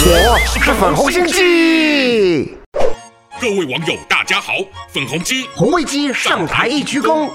是粉红心机。各位网友，大家好，粉红鸡红卫鸡上台一鞠躬。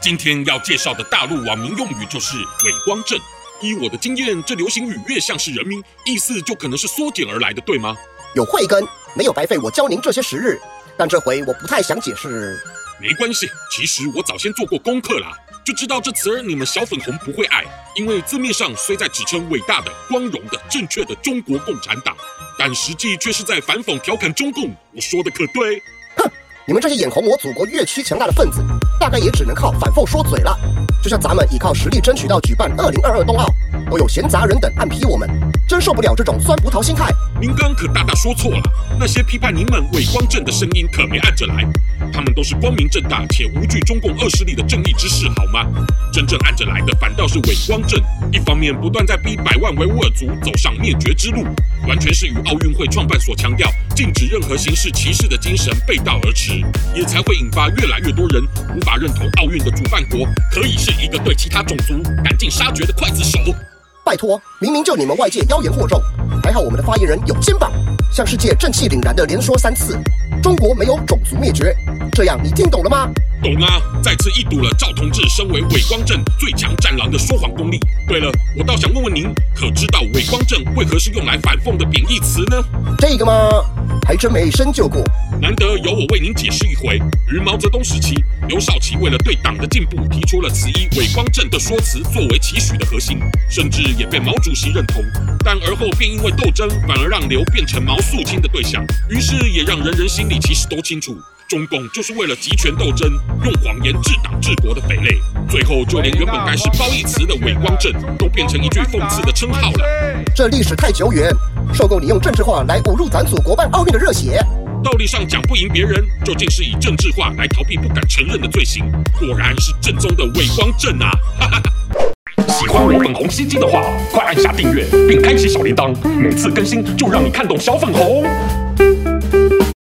今天要介绍的大陆网民用语就是“伪光正”。依我的经验，这流行语越像是人名，意思就可能是缩减而来的，对吗？有慧根，没有白费我教您这些时日。但这回我不太想解释。没关系，其实我早先做过功课啦，就知道这词儿你们小粉红不会爱，因为字面上虽在指称伟大的、光荣的、正确的中国共产党。但实际却是在反讽调侃中共，我说的可对？哼，你们这些眼红我祖国越区强大的分子，大概也只能靠反讽说嘴了。就像咱们依靠实力争取到举办二零二二冬奥，都有闲杂人等暗批我们，真受不了这种酸葡萄心态。您刚可大大说错了，那些批判您们伪光正的声音可没按着来，他们都是光明正大且无惧中共恶势力的正义之士，好吗？真正按着来的反倒是伪光正，一方面不断在逼百万维吾尔族走上灭绝之路，完全是与奥运会创办所强调禁止任何形式歧视的精神背道而驰，也才会引发越来越多人无法认同奥运的主办国可以是一个对其他种族赶尽杀绝的刽子手。拜托，明明就你们外界妖言惑众，还好我们的发言人有肩膀，向世界正气凛然的连说三次：中国没有种族灭绝。这样你听懂了吗？懂啊！再次一睹了赵同志身为伪光正最强战狼的说谎功力。对了，我倒想问问您，可知道伪光正为何是用来反讽的贬义词呢？这个嘛？还真没深究过。难得有我为您解释一回。于毛泽东时期，刘少奇为了对党的进步，提出了此一伪光正的说辞作为期许的核心，甚至也被毛主席认同。但而后便因为斗争，反而让刘变成毛肃清的对象。于是也让人人心里其实都清楚，中共就是为了集权斗争，用谎言治党治国的匪类。最后就连原本该是褒义词的伪光正，都变成一句讽刺的称号了。这历史太久远，受够你用政治化来侮辱咱祖国办奥运的热血。道理上讲不赢别人，究竟是以政治化来逃避不敢承认的罪行，果然是正宗的伪光正啊！哈哈哈。喜欢我粉红心机的话，快按下订阅并开启小铃铛，每次更新就让你看懂小粉红。